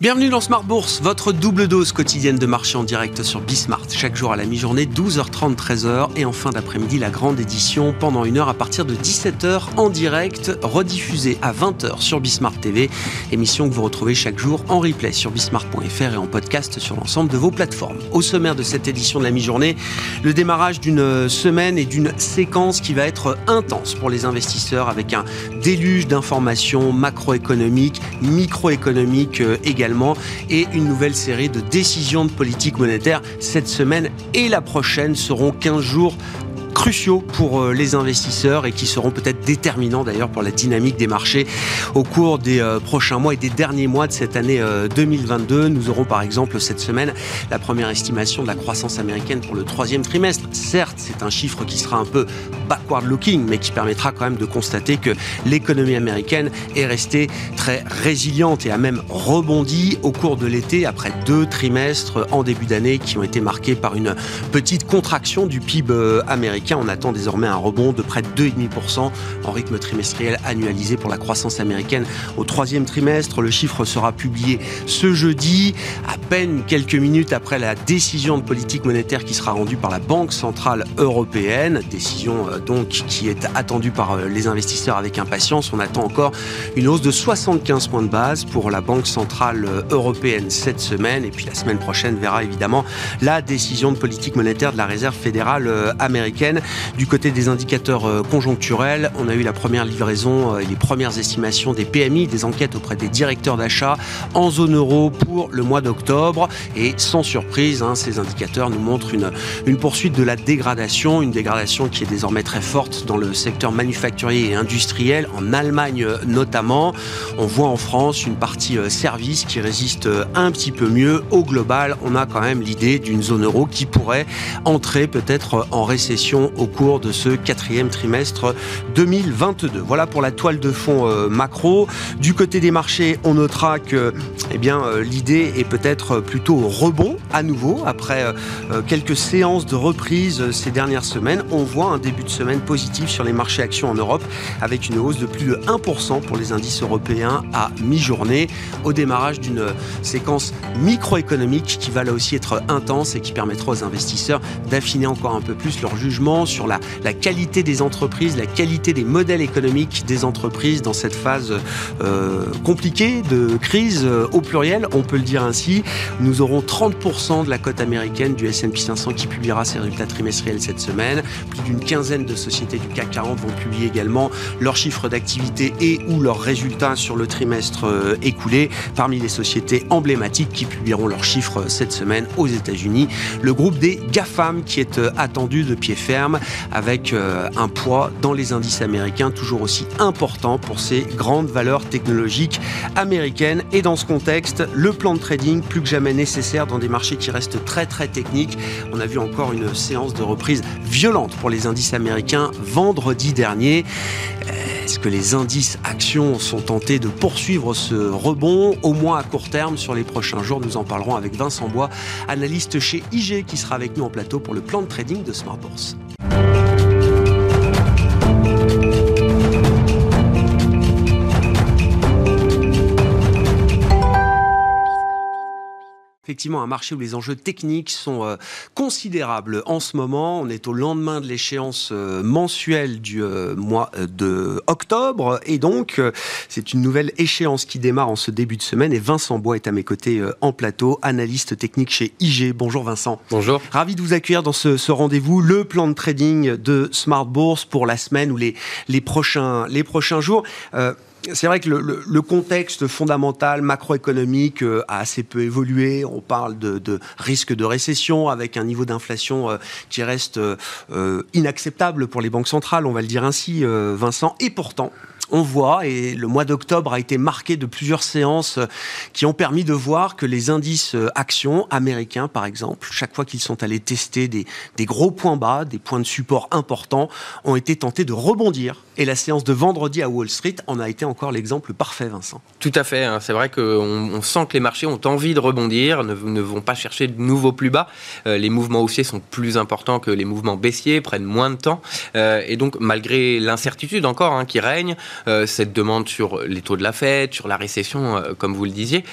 Bienvenue dans Smart Bourse, votre double dose quotidienne de marché en direct sur Bismart. Chaque jour à la mi-journée, 12h30, 13h. Et en fin d'après-midi, la grande édition pendant une heure à partir de 17h en direct, rediffusée à 20h sur Bismart TV. Émission que vous retrouvez chaque jour en replay sur bismart.fr et en podcast sur l'ensemble de vos plateformes. Au sommaire de cette édition de la mi-journée, le démarrage d'une semaine et d'une séquence qui va être intense pour les investisseurs avec un déluge d'informations macroéconomiques, microéconomiques euh, et une nouvelle série de décisions de politique monétaire cette semaine et la prochaine seront 15 jours cruciaux pour euh, les investisseurs et qui seront peut-être déterminants d'ailleurs pour la dynamique des marchés au cours des euh, prochains mois et des derniers mois de cette année 2022. Euh, Nous aurons par exemple cette semaine la première estimation de la croissance américaine pour le troisième trimestre. Certes, c'est un chiffre qui sera un peu backward looking, mais qui permettra quand même de constater que l'économie américaine est restée très résiliente et a même rebondi au cours de l'été après deux trimestres en début d'année qui ont été marqués par une petite contraction du PIB américain on attend désormais un rebond de près de 2,5% en rythme trimestriel annualisé pour la croissance américaine au troisième trimestre. Le chiffre sera publié ce jeudi, à peine quelques minutes après la décision de politique monétaire qui sera rendue par la Banque Centrale Européenne. Décision euh, donc qui est attendue par euh, les investisseurs avec impatience. On attend encore une hausse de 75 points de base pour la Banque Centrale euh, Européenne cette semaine. Et puis la semaine prochaine verra évidemment la décision de politique monétaire de la Réserve fédérale américaine. Du côté des indicateurs euh, conjoncturels, on a eu la première livraison et euh, les premières estimations des PMI, des enquêtes auprès des directeurs d'achat en zone euro pour le mois d'octobre. Et sans surprise, hein, ces indicateurs nous montrent une, une poursuite de la dégradation, une dégradation qui est désormais très forte dans le secteur manufacturier et industriel, en Allemagne euh, notamment. On voit en France une partie service qui résiste un petit peu mieux. Au global, on a quand même l'idée d'une zone euro qui pourrait entrer peut-être en récession au cours de ce quatrième trimestre 2022. Voilà pour la toile de fond euh, macro. Du côté des marchés, on notera que eh bien, euh, l'idée est peut-être plutôt rebond à nouveau après euh, quelques séances de reprise ces dernières semaines. On voit un début de semaine positif sur les marchés actions en Europe avec une hausse de plus de 1% pour les indices européens à mi-journée au démarrage d'une séquence microéconomique qui va là aussi être intense et qui permettra aux investisseurs d'affiner encore un peu plus leur jugement sur la, qualité des entreprises, la qualité des modèles économiques des entreprises dans cette phase euh, compliquée de crise euh, au pluriel, on peut le dire ainsi. Nous aurons 30% de la cote américaine du S&P 500 qui publiera ses résultats trimestriels cette semaine. Plus d'une quinzaine de sociétés du CAC 40 vont publier également leurs chiffres d'activité et ou leurs résultats sur le trimestre euh, écoulé. Parmi les sociétés emblématiques qui publieront leurs chiffres cette semaine aux États-Unis, le groupe des GAFAM qui est attendu de pied ferme avec euh, un poids dans les indices américains toujours aussi important pour ces grandes valeurs technologiques américaines. Et dans ce contexte, le plan de trading plus que jamais nécessaire dans des marchés qui restent très très techniques. On a vu encore une séance de reprise violente pour les indices américains vendredi dernier. Est-ce que les indices actions sont tentés de poursuivre ce rebond, au moins à court terme, sur les prochains jours Nous en parlerons avec Vincent Bois, analyste chez IG, qui sera avec nous en plateau pour le plan de trading de Smart Bourse. Effectivement un marché où les enjeux techniques sont euh, considérables en ce moment. On est au lendemain de l'échéance euh, mensuelle du euh, mois de octobre et donc c'est une nouvelle échéance qui démarre en ce début de semaine et Vincent Bois est à mes côtés en plateau, analyste technique chez IG. Bonjour Vincent. Bonjour. Ravi de vous accueillir dans ce, rendez-vous, le plan de trading de Smart Bourse pour la semaine ou les, les, prochains, les prochains jours c'est vrai que le, contexte fondamental macroéconomique euh, a assez peu évolué. On parle de, risque de récession avec un niveau d'inflation euh, qui reste euh, inacceptable pour les banques centrales, on va le dire ainsi, Vincent. Et pourtant, on voit, et le mois d'octobre a été marqué de plusieurs séances qui ont permis de voir que les indices actions américains, par exemple, chaque fois qu'ils sont allés tester des, gros points bas, des points de support importants, ont été tentés de rebondir. Et la séance de vendredi à Wall Street en a été encore l'exemple parfait, Vincent. Tout à fait. Hein. C'est vrai qu'on on sent que les marchés ont envie de rebondir, ne, vont pas chercher de nouveaux plus bas. Euh, les mouvements haussiers sont plus importants que les mouvements baissiers, prennent moins de temps. Euh, et donc, malgré l'incertitude encore hein, qui règne, euh, cette demande sur les taux de la Fed, sur la récession, comme vous le disiez,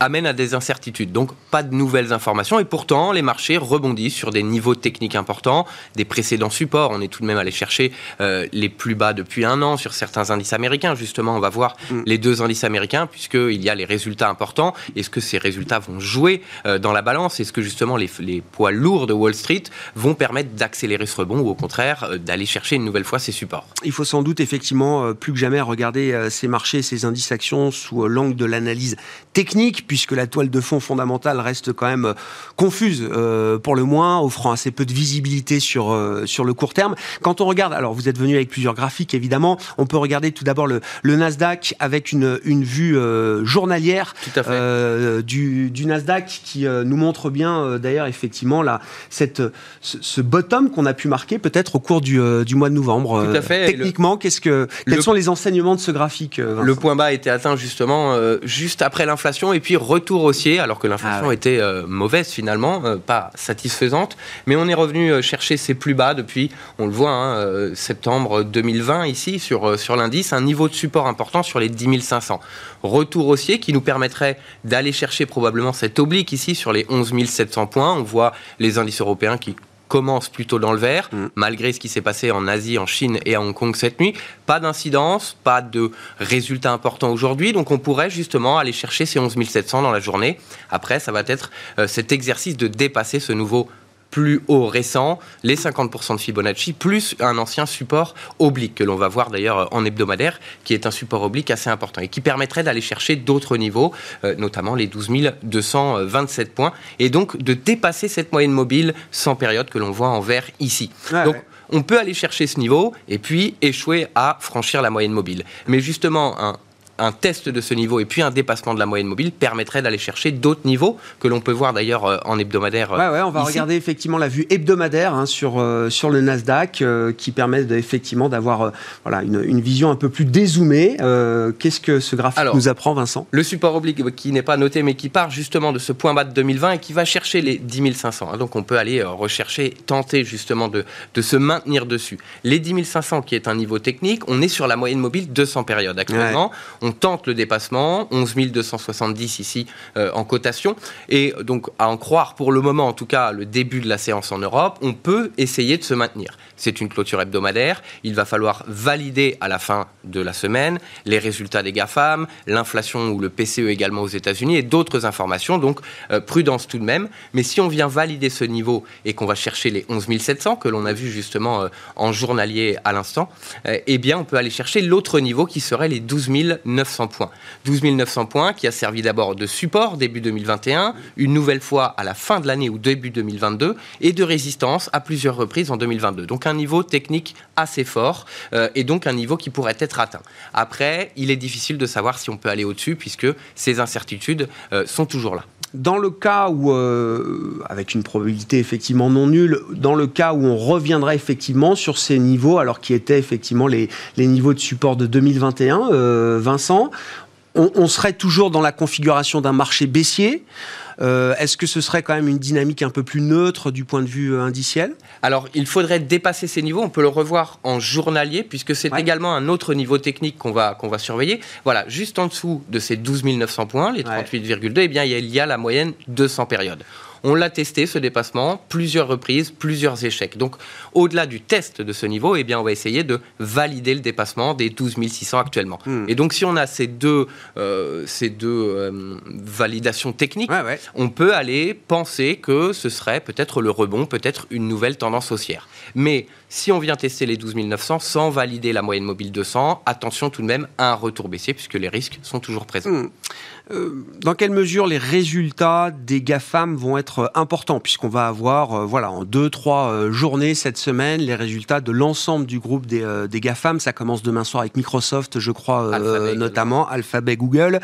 amène à des incertitudes. Donc, pas de nouvelles informations. Et pourtant, les marchés rebondissent sur des niveaux techniques importants, des précédents supports. On est tout de même allé chercher les plus bas depuis un an sur certains indices américains. Justement, on va voir mm. les deux indices américains, puisqu'il y a les résultats importants. Est-ce que ces résultats vont jouer dans la balance? Est-ce que justement les, les poids lourds de Wall Street vont permettre d'accélérer ce rebond ou au contraire euh, d'aller chercher une nouvelle fois ces supports? Il faut sans doute effectivement euh, plus que jamais regarder euh, ces marchés, ces indices actions sous l'angle de l'analyse technique, puisque la toile de fond fondamentale reste quand même confuse pour le moins, offrant assez peu de visibilité sur, sur le court terme. Quand on regarde, alors vous êtes venu avec plusieurs graphiques évidemment, on peut regarder tout d'abord le, le, Nasdaq avec une, une vue journalière du, du, Nasdaq qui nous montre bien d'ailleurs effectivement là, cette, ce, bottom qu'on a pu marquer peut-être au cours du, euh, du, mois de novembre. Tout à fait. Techniquement, qu'est-ce que, quels sont les enseignements de ce graphique euh, Le point bas a été atteint justement euh, juste après l'inflation et puis retour haussier, alors que l'inflation ah était mauvaise finalement, pas satisfaisante. Mais on est revenu chercher ses plus bas depuis, on le voit, hein, septembre 2020 ici sur, sur l'indice, un niveau de support important sur les 10 500. Retour haussier qui nous permettrait d'aller chercher probablement cette oblique ici sur les 11 700 points. On voit les indices européens qui commencent plutôt dans le vert, mm. malgré ce qui s'est passé en Asie, en Chine et à Hong Kong cette nuit. Pas d'incidence, pas de résultats importants aujourd'hui, donc on pourrait justement aller chercher ces 11 700 dans la journée. Après, ça va être euh, cet exercice de dépasser ce nouveau plus haut récent, les 50% de Fibonacci, plus un ancien support oblique que l'on va voir d'ailleurs en hebdomadaire, qui est un support oblique assez important et qui permettrait d'aller chercher d'autres niveaux, euh, notamment les 12 227 points, et donc de dépasser cette moyenne mobile sans période que l'on voit en vert ici. donc, on peut aller chercher ce niveau et puis échouer à franchir la moyenne mobile. Mais justement, un, un test de ce niveau et puis un dépassement de la moyenne mobile permettrait d'aller chercher d'autres niveaux que l'on peut voir d'ailleurs euh, en hebdomadaire. Ouais, ouais, on va regarder effectivement la vue hebdomadaire hein, sur, euh, sur le Nasdaq euh, qui permet effectivement d'avoir voilà, une, une, vision un peu plus dézoomée. Qu'est-ce que ce graphique nous apprend, Vincent? Le support oblique qui n'est pas noté mais qui part justement de ce point bas de 2020 et qui va chercher les 10 500. Hein. donc on peut aller rechercher, tenter justement de, de se maintenir dessus. Les 10 500 qui est un niveau technique, on est sur la moyenne mobile 200 périodes actuellement on tente le dépassement, 11 270 ici euh, en cotation. Et donc, à en croire pour le moment, en tout cas, le début de la séance en Europe, on peut essayer de se maintenir. C'est une clôture hebdomadaire. Il va falloir valider à la fin de la semaine les résultats des GAFAM, l'inflation ou le PCE également aux États-Unis et d'autres informations. Donc, euh, prudence tout de même. Mais si on vient valider ce niveau et qu'on va chercher les 11 700 que l'on a vu justement euh, en journalier à l'instant, eh bien, on peut aller chercher l'autre niveau qui serait les 12 900 900 points. 12 900 points qui a servi d'abord de support début 2021, une nouvelle fois à la fin de l'année ou début 2022, et de résistance à plusieurs reprises en 2022. Donc un niveau technique assez fort euh, et donc un niveau qui pourrait être atteint. Après, il est difficile de savoir si on peut aller au-dessus puisque ces incertitudes euh, sont toujours là dans le cas où, euh, avec une probabilité effectivement non nulle, dans le cas où on reviendrait effectivement sur ces niveaux, alors qui étaient effectivement les, niveaux de support de 2021, euh, Vincent, on, serait toujours dans la configuration d'un marché baissier. Euh, est-ce que ce serait quand même une dynamique un peu plus neutre du point de vue euh, indiciel? Alors, il faudrait dépasser ces niveaux. On peut le revoir en journalier, puisque c'est également un autre niveau technique qu'on va, qu'on va surveiller. Voilà, juste en dessous de ces 12 900 points, les 38,2, eh bien, il y a la moyenne 200 périodes. On l'a testé, ce dépassement, plusieurs reprises, plusieurs échecs. Donc, au-delà du test de ce niveau, eh bien, on va essayer de valider le dépassement des 12 600 actuellement. Hmm. Et donc, si on a ces deux, euh, ces deux euh, validations techniques, on peut aller penser que ce serait peut-être le rebond, peut-être une nouvelle tendance haussière. Mais si on vient tester les 12 900 sans valider la moyenne mobile 200, attention tout de même à un retour baissier puisque les risques sont toujours présents. Hmm. Dans quelle mesure les résultats des GAFAM vont être importants, puisqu'on va avoir, voilà, en deux, trois journées cette semaine, les résultats de l'ensemble du groupe des, des, GAFAM. Ça commence demain soir avec Microsoft, je crois, notamment, Alphabet, Google.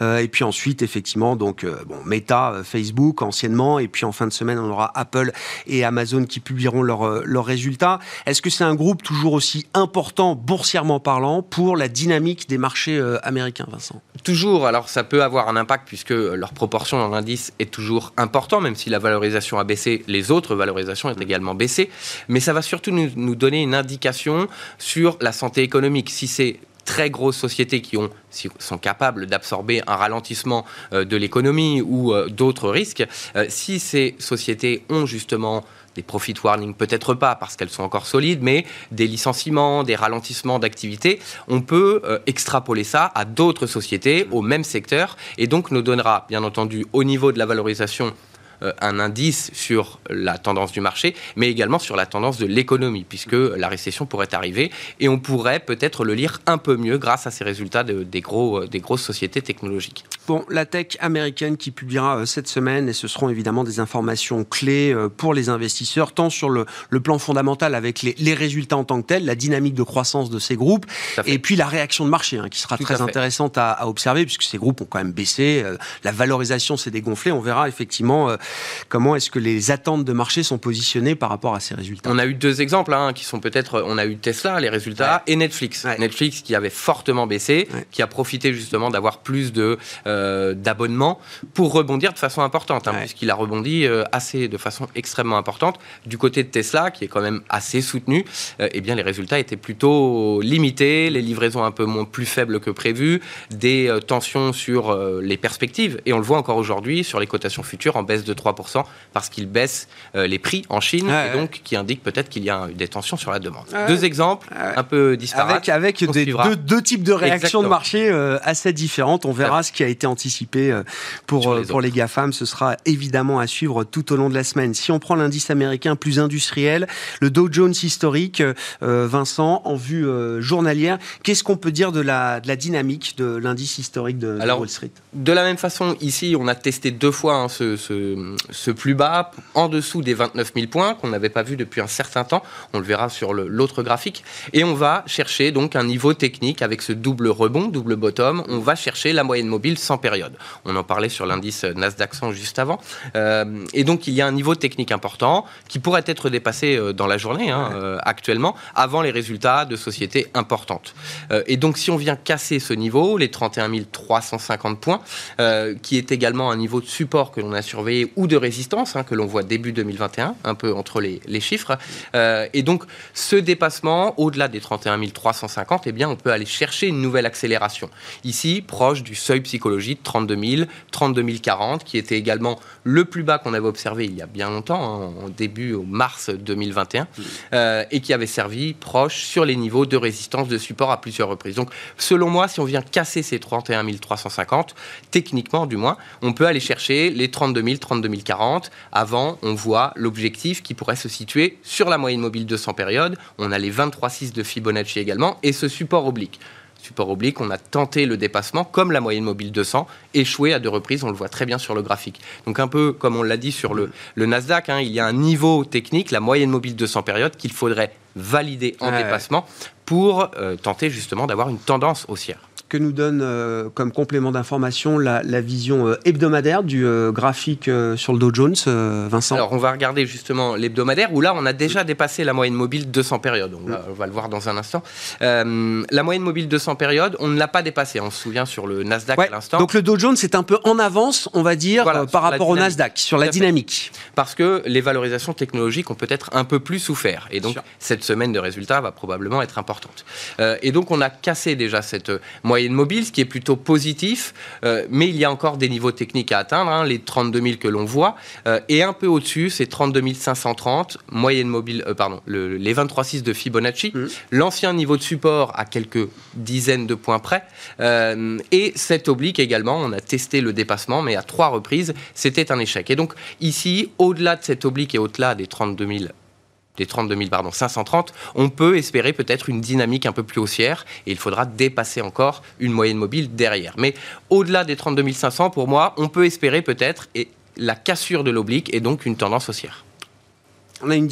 et puis ensuite, effectivement, donc, bon, Meta, Facebook, anciennement. Et puis en fin de semaine, on aura Apple et Amazon qui publieront leurs résultats. Est-ce que c'est un groupe toujours aussi important, boursièrement parlant, pour la dynamique des marchés euh, américains, Vincent? Toujours. Alors, ça peut avoir un impact puisque leur proportion dans l'indice est toujours important, même si la valorisation a baissé, les autres valorisations mm. également baissé. Mais ça va surtout nous, nous donner une indication sur la santé économique. Si c'est très grosses sociétés qui ont, sont capables d'absorber un ralentissement euh, de l'économie ou euh, d'autres risques, si ces sociétés ont justement des profit warnings, peut-être pas parce qu'elles sont encore solides, mais des licenciements, des ralentissements d'activité, on peut euh, extrapoler ça à d'autres sociétés au même secteur et donc nous donnera, bien entendu, au niveau de la valorisation un indice sur la tendance du marché, mais également sur la tendance de l'économie, puisque la récession pourrait arriver et on pourrait peut-être le lire un peu mieux grâce à ces résultats des, gros, euh, des grosses sociétés technologiques. Bon, la tech américaine qui publiera euh, cette semaine, et ce seront évidemment des informations clés pour les investisseurs, tant sur le, plan fondamental avec les, résultats en tant que tels, la dynamique de croissance de ces groupes, et puis la réaction de marché, hein, qui sera très intéressante à, observer, puisque ces groupes ont quand même baissé, la valorisation s'est dégonflée, on verra effectivement Comment est-ce que les attentes de marché sont positionnées par rapport à ces résultats? On a eu deux exemples hein, qui sont peut-être, on a eu Tesla, les résultats, et Netflix. Netflix qui avait fortement baissé, qui a profité justement d'avoir plus de euh, d'abonnements pour rebondir de façon importante, hein, puisqu'il a rebondi euh, assez de façon extrêmement importante. Du côté de Tesla, qui est quand même assez soutenu, euh, eh bien les résultats étaient plutôt limités, les livraisons un peu moins plus faibles que prévu, des tensions sur les perspectives, et on le voit encore aujourd'hui sur les cotations futures en baisse de 3% parce qu'il baisse euh, les prix en Chine et donc qui indique peut-être qu'il y a des tensions sur la demande. Deux exemples un peu disparates. Avec, deux, types de réactions de marché euh, assez différentes. On verra ce qui a été anticipé euh, pour, les, pour les GAFAM. Ce sera évidemment à suivre tout au long de la semaine. Si on prend l'indice américain plus industriel, le Dow Jones historique, Vincent, en vue journalière, qu'est-ce qu'on peut dire de la, de la dynamique de l'indice historique de, Wall Street? De la même façon, ici, on a testé deux fois hein, ce, ce plus bas, en dessous des 29 000 points, qu'on n'avait pas vu depuis un certain temps. On le verra sur l'autre graphique. Et on va chercher donc un niveau technique avec ce double rebond, double bottom. On va chercher la moyenne mobile sans période. On en parlait sur l'indice Nasdaq 100 juste avant. Euh, et donc, il y a un niveau technique important qui pourrait être dépassé euh, dans la journée, hein, euh, actuellement, avant les résultats de sociétés importantes. et donc, si on vient casser ce niveau, les 31 350 points, qui est également un niveau de support que l'on a surveillé ou de résistance hein, que l'on voit début 2021, un peu entre les, chiffres. Euh, et donc, ce dépassement, au-delà des 31 350, eh bien, on peut aller chercher une nouvelle accélération. Ici, proche du seuil psychologique de 32 000, 32 040, qui était également le plus bas qu'on avait observé il y a bien longtemps, hein, en début au mars 2021, euh, et qui avait servi proche sur les niveaux de résistance de support à plusieurs reprises. Donc, selon moi, si on vient casser ces 31 350, techniquement du moins, on peut aller chercher les 32 000, 32 040. Avant, on voit l'objectif qui pourrait se situer sur la moyenne mobile 200 périodes. On a les 23,6 de Fibonacci également, et ce support oblique support oblique, on a tenté le dépassement comme la moyenne mobile 200, échoué à deux reprises, on le voit très bien sur le graphique. Donc un peu comme on l'a dit sur le, Nasdaq, hein, il y a un niveau technique, la moyenne mobile 200 périodes, qu'il faudrait valider en dépassement pour euh, tenter justement d'avoir une tendance haussière que nous donne euh, comme complément d'information la, vision euh, hebdomadaire du euh, graphique sur le Dow Jones, Vincent Alors, on va regarder justement l'hebdomadaire où là, on a déjà dépassé la moyenne mobile 200 périodes. On va, on va le voir dans un instant. la moyenne mobile 200 périodes, on ne l'a pas dépassée. On se souvient sur le Nasdaq à l'instant. Donc, le Dow Jones est un peu en avance, on va dire, par rapport au Nasdaq, sur la dynamique. Parce que les valorisations technologiques ont peut-être un peu plus souffert. Et donc, cette semaine de résultats va probablement être importante. et donc, on a cassé déjà cette moyenne moyenne mobile, ce qui est plutôt positif, euh, mais il y a encore des niveaux techniques à atteindre, hein, les 32 000 que l'on voit, euh, et un peu au-dessus, c'est 32 530, moyenne mobile, euh, pardon, les 23,6 de Fibonacci, mmh. l'ancien niveau de support à quelques dizaines de points près, et cette oblique également, on a testé le dépassement, mais à trois reprises, c'était un échec. Et donc ici, au-delà de cette oblique et au-delà des 32 000 des 32 pardon, 530, on peut espérer peut-être une dynamique un peu plus haussière et il faudra dépasser encore une moyenne mobile derrière. Mais au-delà des 32 500, pour moi, on peut espérer peut-être la cassure de l'oblique et donc une tendance haussière. On a une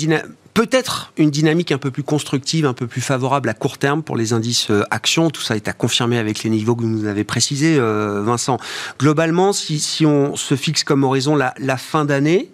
peut-être une dynamique un peu plus constructive, un peu plus favorable à court terme pour les indices euh, actions. Tout ça est à confirmer avec les niveaux que vous nous avez précisés, euh, Vincent. Globalement, si, on se fixe comme horizon la fin d'année,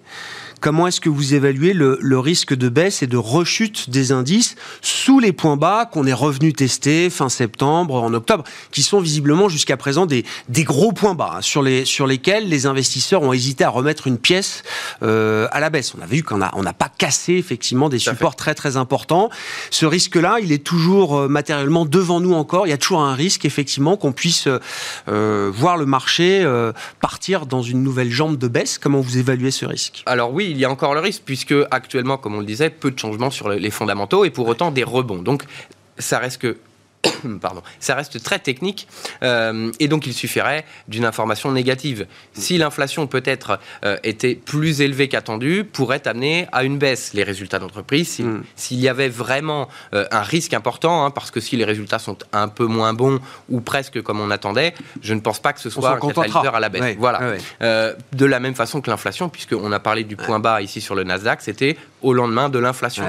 Comment est-ce que vous évaluez le, risque de baisse et de rechute des indices sous les points bas qu'on est revenu tester fin septembre, en octobre, qui sont visiblement jusqu'à présent des, des gros points bas hein, sur, les, sur lesquels les investisseurs ont hésité à remettre une pièce euh, à la baisse. On a vu qu'on n'a on pas cassé effectivement des supports très très importants. Ce risque-là, il est toujours euh, matériellement devant nous encore. Il y a toujours un risque effectivement qu'on puisse euh, voir le marché partir dans une nouvelle jambe de baisse. Comment vous évaluez ce risque? Alors oui, il y a encore le risque, puisque actuellement, comme on le disait, peu de changements sur les fondamentaux et pour autant des rebonds. Donc, ça reste que Pardon. Ça reste très technique euh, et donc il suffirait d'une information négative. Si l'inflation peut-être euh, était plus élevée qu'attendue, pourrait amener à une baisse les résultats d'entreprise. Hmm. S'il y avait vraiment euh, un risque important, hein, parce que si les résultats sont un peu moins bons ou presque comme on attendait, je ne pense pas que ce soit un catalyseur à la baisse. Voilà. de la même façon que l'inflation, puisqu'on a parlé du point bas ici sur le Nasdaq, c'était au lendemain de l'inflation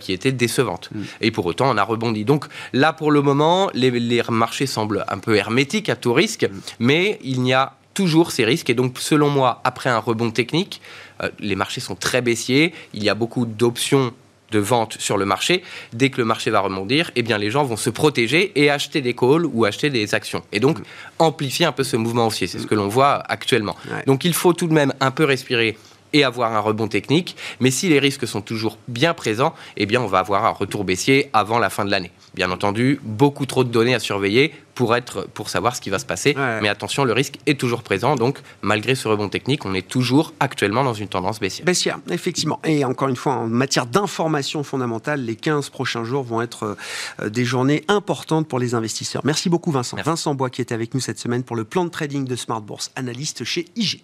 qui était décevante. Hmm. Et pour autant, on a rebondi. Donc là, pour le moment les, marchés semblent un peu hermétiques à tout risque, mais il y a toujours ces risques. Et donc, selon moi, après un rebond technique, euh, les marchés sont très baissiers. Il y a beaucoup d'options de vente sur le marché. Dès que le marché va rebondir, eh bien, les gens vont se protéger et acheter des calls ou acheter des actions. Et donc, amplifier un peu ce mouvement haussier. C'est ce que l'on voit actuellement. Donc, il faut tout de même un peu respirer et avoir un rebond technique. Mais si les risques sont toujours bien présents, eh bien, on va avoir un retour baissier avant la fin de l'année. Bien entendu, beaucoup trop de données à surveiller pour, être, pour savoir ce qui va se passer. Mais attention, le risque est toujours présent. Donc, malgré ce rebond technique, on est toujours actuellement dans une tendance baissière. Baissière, effectivement. Et encore une fois, en matière d'information fondamentale, les 15 prochains jours vont être euh, des journées importantes pour les investisseurs. Merci beaucoup, Vincent. Vincent Bois qui était avec nous cette semaine pour le plan de trading de Smart Bourse, analyste chez IG.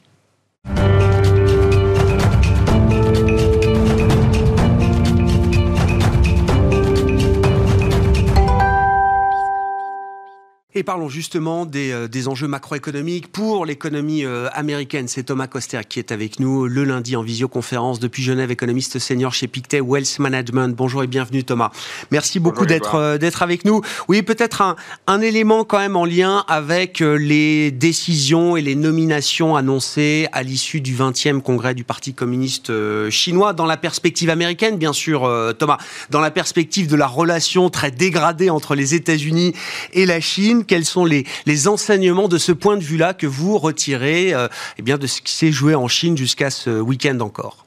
Et parlons justement des, euh, des enjeux macroéconomiques pour l'économie euh, américaine. C'est Thomas Coster qui est avec nous le lundi en visioconférence depuis Genève, économiste senior chez Pictet Wealth Management. Bonjour et bienvenue Thomas. Merci beaucoup d'être euh, d'être avec nous. Oui, peut-être un, un élément quand même en lien avec les décisions et les nominations annoncées à l'issue du 20e congrès du Parti communiste chinois dans la perspective américaine, bien sûr, Thomas, dans la perspective de la relation très dégradée entre les États-Unis et la Chine quels sont les, enseignements de ce point de vue-là que vous retirez euh, eh bien, de ce qui s'est joué en Chine jusqu'à ce week-end encore?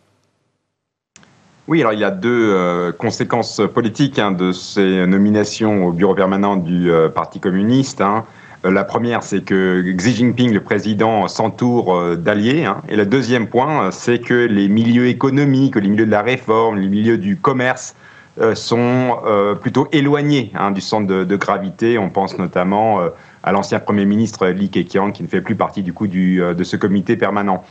Oui, alors il y a deux euh, conséquences politiques hein, de ces nominations au bureau permanent du euh, Parti communiste. Hein. La première, c'est que Xi Jinping, le président, s'entoure d'alliés. Hein. Et le deuxième point, c'est que les milieux économiques, les milieux de la réforme, les milieux du commerce euh, sont euh, plutôt éloignés hein, du centre de, gravité. On pense notamment euh, à l'ancien Premier ministre Li Keqiang, qui ne fait plus partie du coup de ce comité permanent.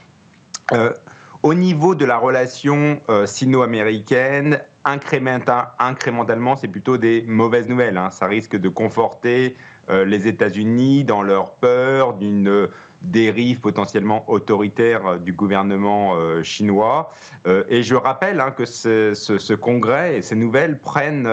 au niveau de la relation sino-américaine, incrémentalement, c'est plutôt des mauvaises nouvelles. Hein. Ça risque de conforter les États-Unis dans leur peur d'une dérive potentiellement autoritaire euh, du gouvernement euh, chinois. Euh, et je rappelle hein, que ce, congrès et ces nouvelles prennent,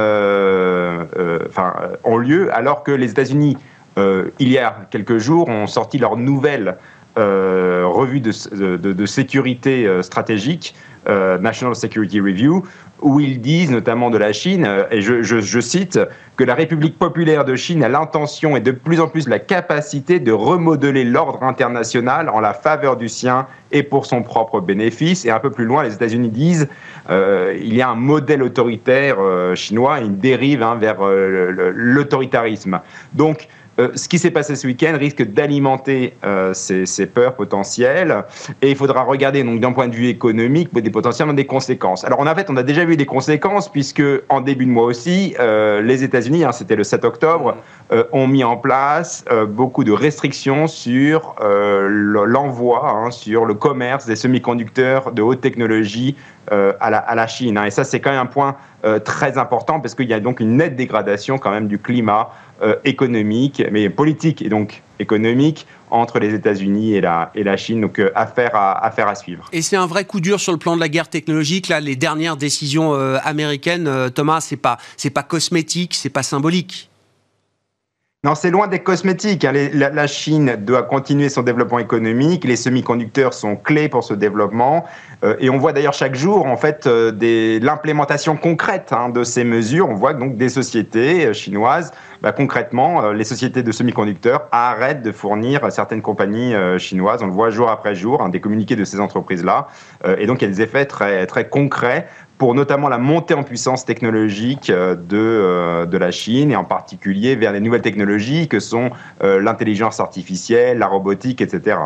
enfin, ont lieu alors que les États-Unis, il y a quelques jours, ont sorti leur nouvelle revue de sécurité stratégique, National Security Review, où ils disent, notamment de la Chine, euh, et je, cite, que la République populaire de Chine a l'intention et de plus en plus la capacité de remodeler l'ordre international en la faveur du sien et pour son propre bénéfice. Et un peu plus loin, les États-Unis disent euh, il y a un modèle autoritaire euh, chinois, une dérive hein, vers l'autoritarisme. Donc, ce qui s'est passé ce week-end risque d'alimenter euh, ces, peurs potentielles et il faudra regarder donc d'un point de vue économique des potentiellement des conséquences. Alors en fait, on a déjà vu des conséquences puisque en début de mois aussi, euh, les États-Unis, hein, c'était le 7 octobre, ont mis en place beaucoup de restrictions sur l'envoi, hein, sur le commerce des semi-conducteurs de haute technologie à, la, Chine. Hein. Et ça, c'est quand même un point très important parce qu'il y a donc une nette dégradation quand même du climat économique, mais politique et donc économique entre les États-Unis et la, et la Chine. Donc, affaire, à, affaire à suivre. Et c'est un vrai coup dur sur le plan de la guerre technologique. Là, les dernières décisions américaines, Thomas, c'est pas, c'est pas cosmétique, c'est pas symbolique. Non, c'est loin des cosmétiques. Hein. la, Chine doit continuer son développement économique. Les semi-conducteurs sont clés pour ce développement. Euh, et on voit d'ailleurs chaque jour, en fait, euh, l'implémentation concrète hein, de ces mesures. On voit donc des sociétés euh, chinoises, bah, concrètement, les sociétés de semi-conducteurs arrêtent de fournir certaines compagnies chinoises. On le voit jour après jour, hein, des communiqués de ces entreprises-là. et donc, il y a des effets très, très concrets pour notamment la montée en puissance technologique euh, de, euh, de la Chine et en particulier vers les nouvelles technologies que sont euh, l'intelligence artificielle, la robotique, etc.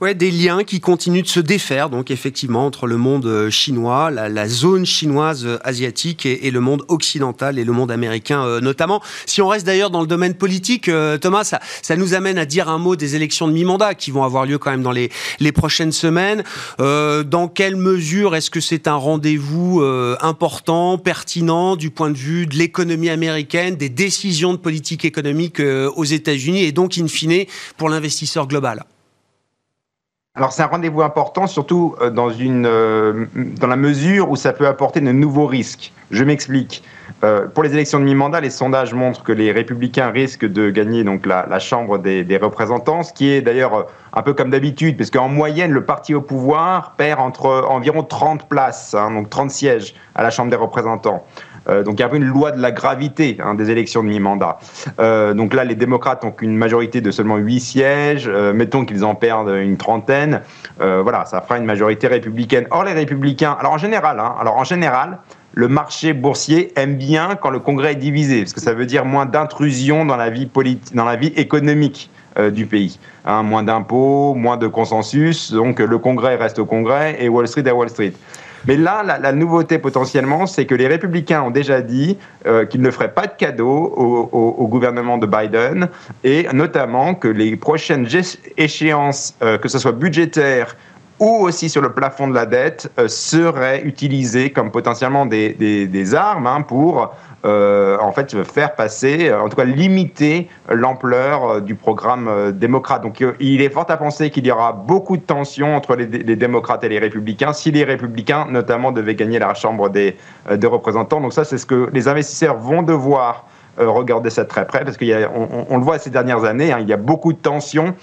Ouais, des liens qui continuent de se défaire, donc effectivement, entre le monde euh, chinois, la, zone chinoise euh, asiatique et, le monde occidental et le monde américain euh, notamment. Si on reste d'ailleurs dans le domaine politique, Thomas, ça, ça, nous amène à dire un mot des élections de mi-mandat qui vont avoir lieu quand même dans les, les prochaines semaines. dans quelle mesure est-ce que c'est un rendez-vous important, pertinent du point de vue de l'économie américaine, des décisions de politique économique aux États-Unis et donc, in fine, pour l'investisseur global? Alors c'est un rendez-vous important, surtout euh, dans, une, euh, dans la mesure où ça peut apporter de nouveaux risques. Je m'explique. Euh, pour les élections de mi-mandat, les sondages montrent que les républicains risquent de gagner donc la, Chambre des, représentants, ce qui est d'ailleurs un peu comme d'habitude, parce qu'en moyenne, le parti au pouvoir perd entre environ 30 places, hein, donc 30 sièges à la Chambre des représentants. Euh, donc il y a un peu une loi de la gravité hein, des élections de mi-mandat. Euh, donc là, les démocrates ont une majorité de seulement 8 sièges. Euh, mettons qu'ils en perdent une trentaine. voilà, ça fera une majorité républicaine. Or, les républicains, alors en général, hein, alors en général, le marché boursier aime bien quand le Congrès est divisé, parce que ça veut dire moins d'intrusion dans la vie dans la vie économique du pays. Hein, moins d'impôts, moins de consensus. Donc le Congrès reste au Congrès et Wall Street à Wall Street. Mais là, la, nouveauté potentiellement, c'est que les républicains ont déjà dit euh, qu'ils ne feraient pas de cadeaux au, gouvernement de Biden. Et notamment que les prochaines échéances, euh, que ce soit budgétaires ou aussi sur le plafond de la dette, euh, seraient utilisées comme potentiellement des, des, armes hein, pour euh, en fait faire passer, euh, en tout cas limiter l'ampleur euh, du programme démocrate. Donc il est fort à penser qu'il y aura beaucoup de tensions entre les, démocrates et les républicains si les républicains notamment devaient gagner la Chambre des, des représentants. Donc ça c'est ce que les investisseurs vont devoir regarder ça très près, parce qu'on on, le voit ces dernières années, hein, il y a beaucoup de tensions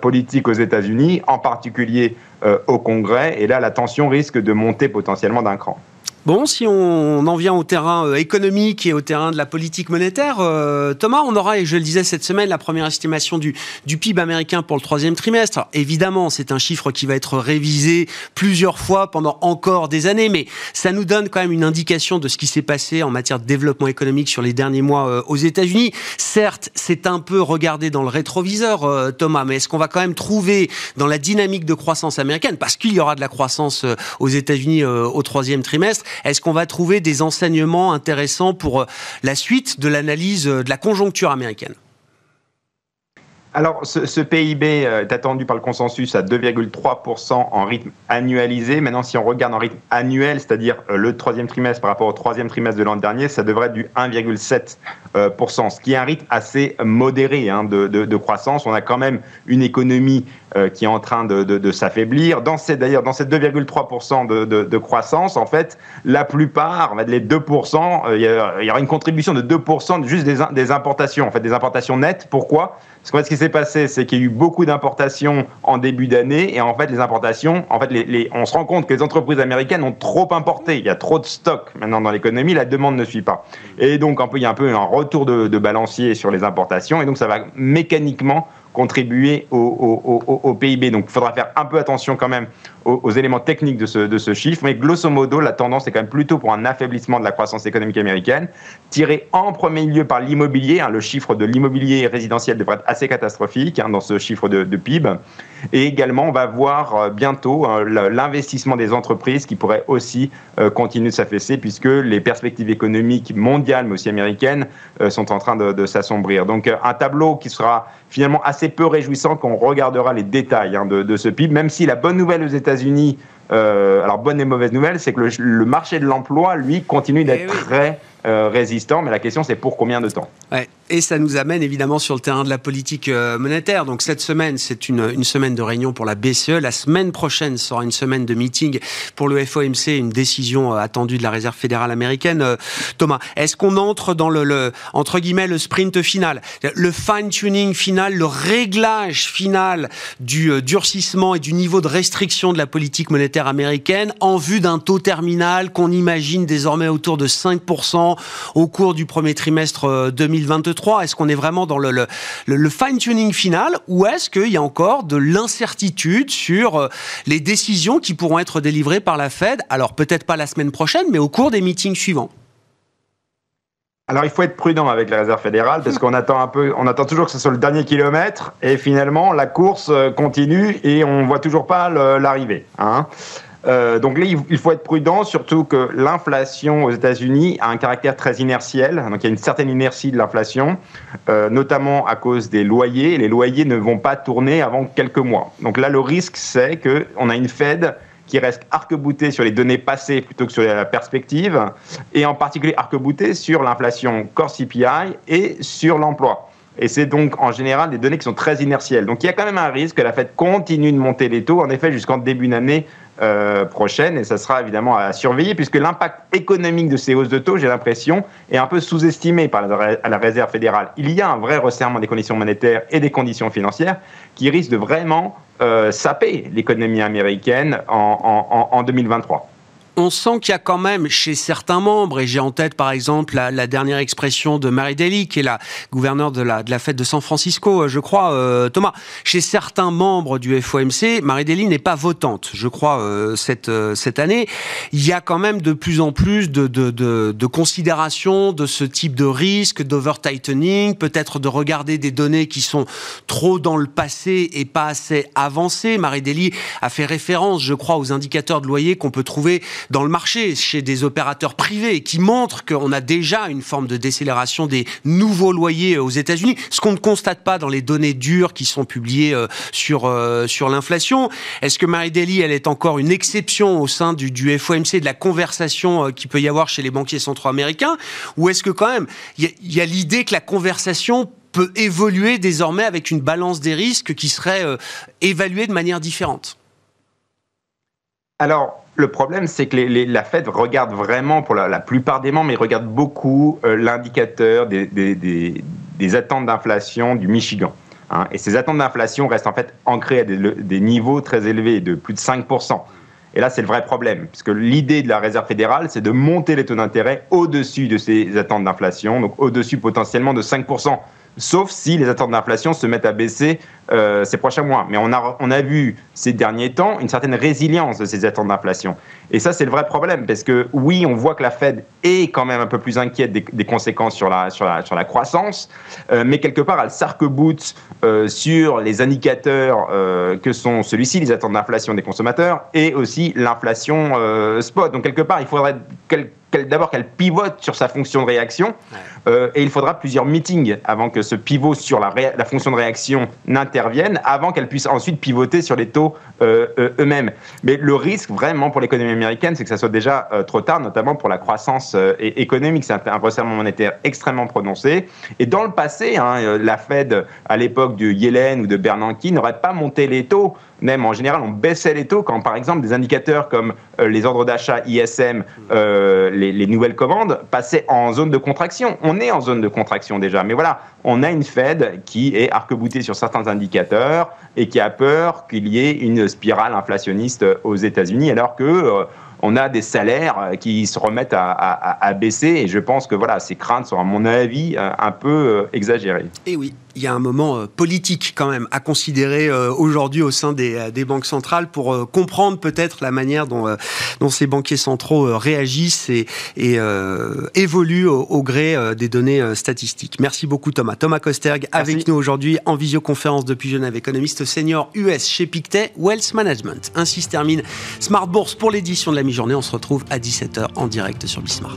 politiques aux États-Unis, en particulier au Congrès, et là la tension risque de monter potentiellement d'un cran. Bon, si on en vient au terrain euh, économique et au terrain de la politique monétaire, euh, Thomas, on aura, et je le disais cette semaine, la première estimation du, du PIB américain pour le troisième trimestre. évidemment, c'est un chiffre qui va être révisé plusieurs fois pendant encore des années, mais ça nous donne quand même une indication de ce qui s'est passé en matière de développement économique sur les derniers mois euh, aux États-Unis. Certes, c'est un peu regardé dans le rétroviseur, Thomas, mais est-ce qu'on va quand même trouver dans la dynamique de croissance américaine, parce qu'il y aura de la croissance aux États-Unis au troisième trimestre, est-ce qu'on va trouver des enseignements intéressants pour euh, la suite de l'analyse euh, de la conjoncture américaine? Alors, ce, PIB euh, est attendu par le consensus à 2,3% en rythme annualisé. Maintenant, si on regarde en rythme annuel, c'est-à-dire le troisième trimestre par rapport au troisième trimestre de l'an dernier, ça devrait être du 1,7%, ce qui est un rythme assez modéré hein, de, croissance. On a quand même une économie euh, qui est en train de, s'affaiblir. D'ailleurs, dans ces 2,3% de, croissance, en fait, la plupart, les 2%, euh, il y, aura une contribution de 2% juste des, des, importations, en fait, des importations nettes. Pourquoi? Parce que ce qui s'est passé, c'est qu'il y a eu beaucoup d'importations en début d'année, et en fait, les importations, en fait, les, on se rend compte que les entreprises américaines ont trop importé. Il y a trop de stocks maintenant dans l'économie, la demande ne suit pas. Et donc, il y a un peu un retour de balancier sur les importations, et donc ça va mécaniquement contribuer au, PIB. Donc il faudra faire un peu attention quand même aux, éléments techniques de ce, de ce, chiffre. Mais grosso modo, la tendance est quand même plutôt pour un affaiblissement de la croissance économique américaine, tiré en premier lieu par l'immobilier. Hein, le chiffre de l'immobilier résidentiel devrait être assez catastrophique hein, dans ce chiffre de, de, PIB. Et également, on va voir euh, bientôt hein, l'investissement des entreprises qui pourrait aussi euh, continuer de s'affaisser puisque les perspectives économiques mondiales, mais aussi américaines, euh, sont en train de, de s'assombrir. Donc un tableau qui sera finalement assez peu réjouissant quand on regardera les détails hein, de, ce PIB, même si la bonne nouvelle aux États-Unis États-Unis alors bonne et mauvaise nouvelle, c'est que le, marché de l'emploi, lui, continue d'être eh très résistant, mais la question c'est pour combien de temps? Ouais. Et ça nous amène évidemment sur le terrain de la politique euh, monétaire. Donc cette semaine, c'est une, une, semaine de réunion pour la BCE. La semaine prochaine sera une semaine de meeting pour le FOMC, une décision euh, attendue de la Réserve fédérale américaine. Euh, Thomas, est-ce qu'on entre dans le, le, entre guillemets le sprint final, le fine-tuning final, le réglage final du durcissement et du niveau de restriction de la politique monétaire américaine en vue d'un taux terminal qu'on imagine désormais autour de 5% au cours du premier trimestre 2023 est-ce qu'on est vraiment dans le, fine-tuning final ou est-ce qu'il y a encore de l'incertitude sur euh, les décisions qui pourront être délivrées par la Fed? Alors peut-être pas la semaine prochaine, mais au cours des meetings suivants alors il faut être prudent avec la réserve fédérale parce qu'on attend un peu, on attend toujours que ce soit le dernier kilomètre et finalement la course euh, continue et on voit toujours pas l'arrivée. Hein. Euh, donc là, il faut être prudent, surtout que l'inflation aux États-Unis a un caractère très inertiel. Donc il y a une certaine inertie de l'inflation, euh, notamment à cause des loyers. Les loyers ne vont pas tourner avant quelques mois. Donc là, le risque, c'est qu'on a une Fed qui reste arc-boutée sur les données passées plutôt que sur la perspective, et en particulier arc-boutée sur l'inflation core CPI et sur l'emploi. Et c'est donc en général des données qui sont très inertielles. Donc il y a quand même un risque que la Fed continue de monter les taux, en effet, jusqu'en début d'année euh, prochaine. Et ça sera évidemment à surveiller, puisque l'impact économique de ces hausses de taux, j'ai l'impression, est un peu sous-estimé par la, Réserve fédérale. Il y a un vrai resserrement des conditions monétaires et des conditions financières qui risque de vraiment euh, saper l'économie américaine en, en 2023 on sent qu'il y a quand même chez certains membres, et j'ai en tête par exemple la, dernière expression de Mary Daly, qui est la gouverneure de la, fête de San Francisco, euh, je crois, euh, Thomas. Chez certains membres du FOMC, Mary Daly n'est pas votante, je crois, euh, cette, cette année. Il y a quand même de plus en plus de, de, de, de considération de ce type de risque, d'over-tightening, peut-être de regarder des données qui sont trop dans le passé et pas assez avancées. Mary Daly a fait référence, je crois, aux indicateurs de loyer qu'on peut trouver dans le marché, chez des opérateurs privés, qui montrent qu'on a déjà une forme de décélération des nouveaux loyers aux États-Unis, ce qu'on ne constate pas dans les données dures qui sont publiées euh, sur, euh, sur l'inflation. Est-ce que Marie Daly, elle est encore une exception au sein du, du FOMC, de la conversation euh, qui peut y avoir chez les banquiers centraux américains? Ou est-ce que quand même, il y a l'idée que la conversation peut évoluer désormais avec une balance des risques qui serait évaluée de manière différente? Alors, le problème, c'est que la Fed regarde vraiment, pour la, plupart des membres, mais regarde beaucoup euh, l'indicateur des, attentes d'inflation du Michigan. Hein. Et ces attentes d'inflation restent en fait ancrées à des, niveaux très élevés, de plus de 5%. Et là, c'est le vrai problème, puisque l'idée de la Réserve fédérale, c'est de monter les taux d'intérêt au-dessus de ces attentes d'inflation, donc au-dessus potentiellement de 5% sauf si les attentes d'inflation se mettent à baisser euh, ces prochains mois. Mais on a, on a vu ces derniers temps une certaine résilience de ces attentes d'inflation. Et ça, c'est le vrai problème, parce que oui, on voit que la Fed est quand même un peu plus inquiète des, conséquences sur la, sur la, sur la croissance, euh, mais quelque part, elle s'arc-boute euh, sur les indicateurs que sont celui-ci, les attentes d'inflation des consommateurs, et aussi l'inflation spot. Donc quelque part, il faudrait qu'elle d'abord qu'elle pivote sur sa fonction de réaction, euh, et il faudra plusieurs meetings avant que ce pivot sur la, la fonction de réaction n'intervienne, avant qu'elle puisse ensuite pivoter sur les taux euh, euh, eux-mêmes. Mais le risque vraiment pour l'économie américaine, c'est que ça soit déjà trop tard, notamment pour la croissance économique. C'est un, resserrement monétaire extrêmement prononcé. Et dans le passé, hein, la Fed, à l'époque de Yellen ou de Bernanke, n'aurait pas monté les taux même en général, on baissait les taux quand, par exemple, des indicateurs comme euh, les ordres d'achat ISM, euh, les, nouvelles commandes, passaient en zone de contraction. On est en zone de contraction déjà, mais voilà, on a une Fed qui est arc-boutée sur certains indicateurs et qui a peur qu'il y ait une spirale inflationniste aux États-Unis, alors que euh, on a des salaires qui se remettent à, baisser et je pense que voilà, ces craintes sont à mon avis un peu exagérées. Et oui, il y a un moment politique quand même à considérer aujourd'hui au sein des, banques centrales pour comprendre peut-être la manière dont, dont ces banquiers centraux réagissent et, évoluent au, gré des données statistiques. Merci beaucoup Thomas. Thomas Kosterg avec nous aujourd'hui en visioconférence depuis Genève, économiste senior US chez Pictet Wealth Management. Ainsi se termine Smart Bourse pour l'édition de la mi-journée. On se retrouve à 17h en direct sur Bismart.